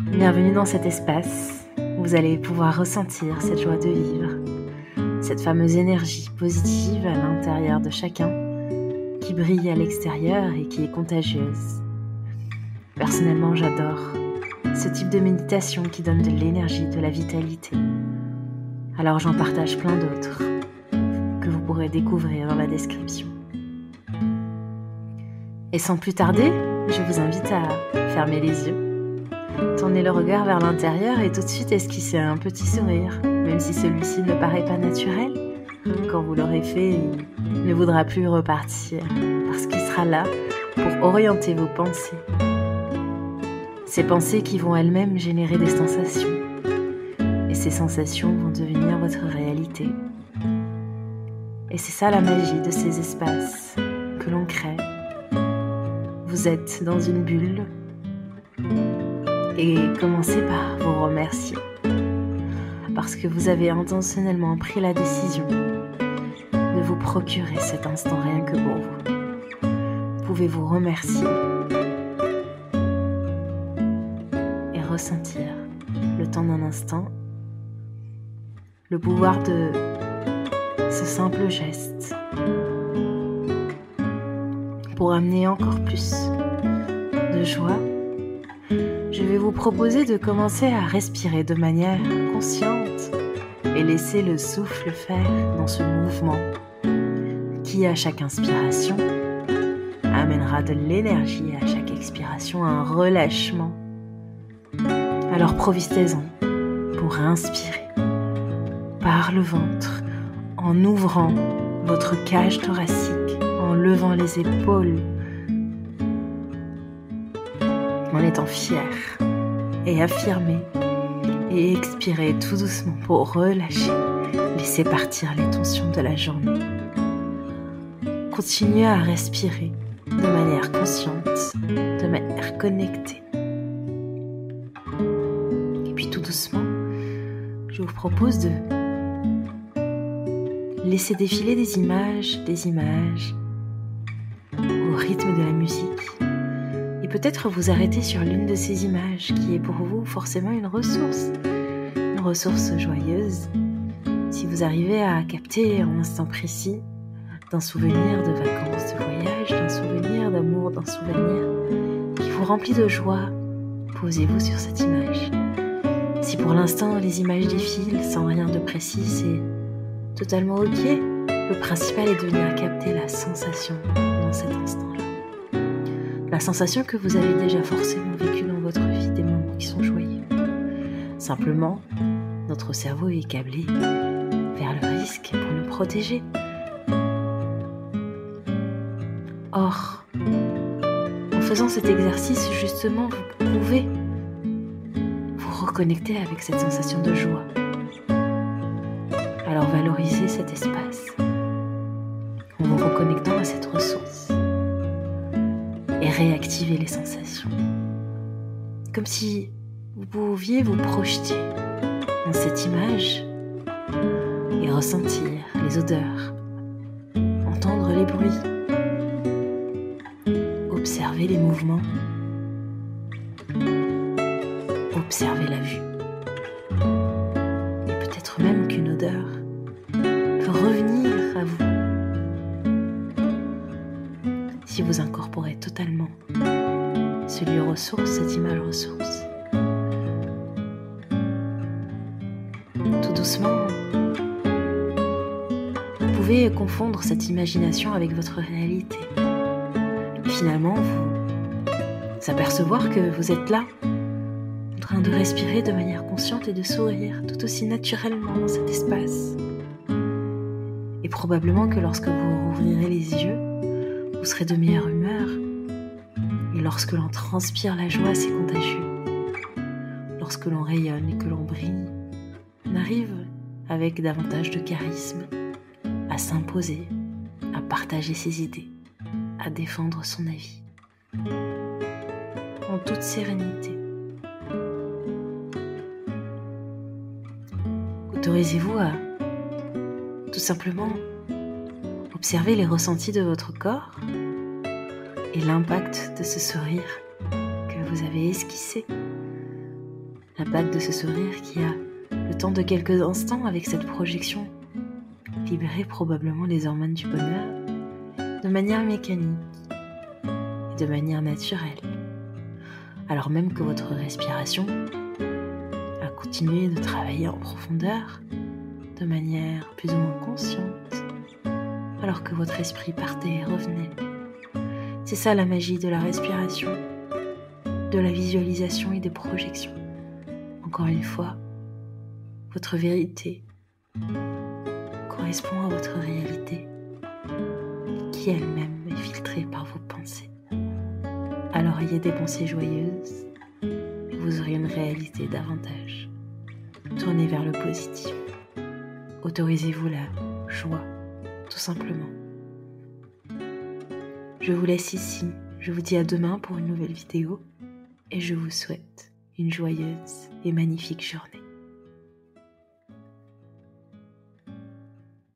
Bienvenue dans cet espace où vous allez pouvoir ressentir cette joie de vivre, cette fameuse énergie positive à l'intérieur de chacun qui brille à l'extérieur et qui est contagieuse. Personnellement, j'adore ce type de méditation qui donne de l'énergie, de la vitalité. Alors j'en partage plein d'autres que vous pourrez découvrir dans la description. Et sans plus tarder, je vous invite à fermer les yeux, tourner le regard vers l'intérieur et tout de suite esquisser un petit sourire, même si celui-ci ne paraît pas naturel. Quand vous l'aurez fait, il ne voudra plus repartir, parce qu'il sera là pour orienter vos pensées. Ces pensées qui vont elles-mêmes générer des sensations. Et ces sensations vont devenir votre réalité. Et c'est ça la magie de ces espaces que l'on crée vous êtes dans une bulle et commencez par vous remercier parce que vous avez intentionnellement pris la décision de vous procurer cet instant rien que pour vous. Vous pouvez vous remercier et ressentir le temps d'un instant le pouvoir de ce simple geste pour amener encore plus de joie, je vais vous proposer de commencer à respirer de manière consciente et laisser le souffle faire dans ce mouvement qui, à chaque inspiration, amènera de l'énergie à chaque expiration un relâchement. Alors profitez-en pour inspirer par le ventre en ouvrant votre cage thoracique en levant les épaules, en étant fier et affirmé, et expirer tout doucement pour relâcher, laisser partir les tensions de la journée. Continuez à respirer de manière consciente, de manière connectée. Et puis tout doucement, je vous propose de laisser défiler des images, des images, rythme de la musique peut-être vous arrêter sur l'une de ces images qui est pour vous forcément une ressource, une ressource joyeuse. Si vous arrivez à capter un instant précis d'un souvenir de vacances, de voyage, d'un souvenir d'amour, d'un souvenir qui vous remplit de joie, posez-vous sur cette image. Si pour l'instant les images défilent sans rien de précis, c'est totalement ok. Le principal est de venir capter la sensation dans cet instant-là. La sensation que vous avez déjà forcément vécue dans votre vie, des moments qui sont joyeux. Simplement, notre cerveau est câblé vers le risque pour nous protéger. Or, en faisant cet exercice, justement, vous pouvez vous reconnecter avec cette sensation de joie. Alors valorisez cet espace en vous reconnectant à cette ressource et réactivez les sensations. Comme si vous pouviez vous projeter dans cette image et ressentir les odeurs, entendre les bruits, observer les mouvements, observer la vue. Et peut-être même qu'une odeur peut revenir à vous si vous incorporez totalement ce ressource, cette image ressource. Tout doucement, vous pouvez confondre cette imagination avec votre réalité. Et finalement, vous apercevoir que vous êtes là, en train de respirer de manière consciente et de sourire tout aussi naturellement dans cet espace. Et probablement que lorsque vous rouvrirez les yeux, vous serez de meilleure humeur. Lorsque l'on transpire la joie, c'est contagieux. Lorsque l'on rayonne et que l'on brille, on arrive avec davantage de charisme à s'imposer, à partager ses idées, à défendre son avis. En toute sérénité. Autorisez-vous à tout simplement Observez les ressentis de votre corps et l'impact de ce sourire que vous avez esquissé bague de ce sourire qui a, le temps de quelques instants avec cette projection, libéré probablement les hormones du bonheur de manière mécanique et de manière naturelle, alors même que votre respiration a continué de travailler en profondeur de manière plus ou moins consciente, alors que votre esprit partait et revenait. C'est ça la magie de la respiration, de la visualisation et des projections. Encore une fois, votre vérité correspond à votre réalité, qui elle-même est filtrée par vos pensées. Alors ayez des pensées joyeuses, et vous aurez une réalité davantage. Tournez vers le positif. Autorisez-vous la joie, tout simplement. Je vous laisse ici. Je vous dis à demain pour une nouvelle vidéo et je vous souhaite une joyeuse et magnifique journée.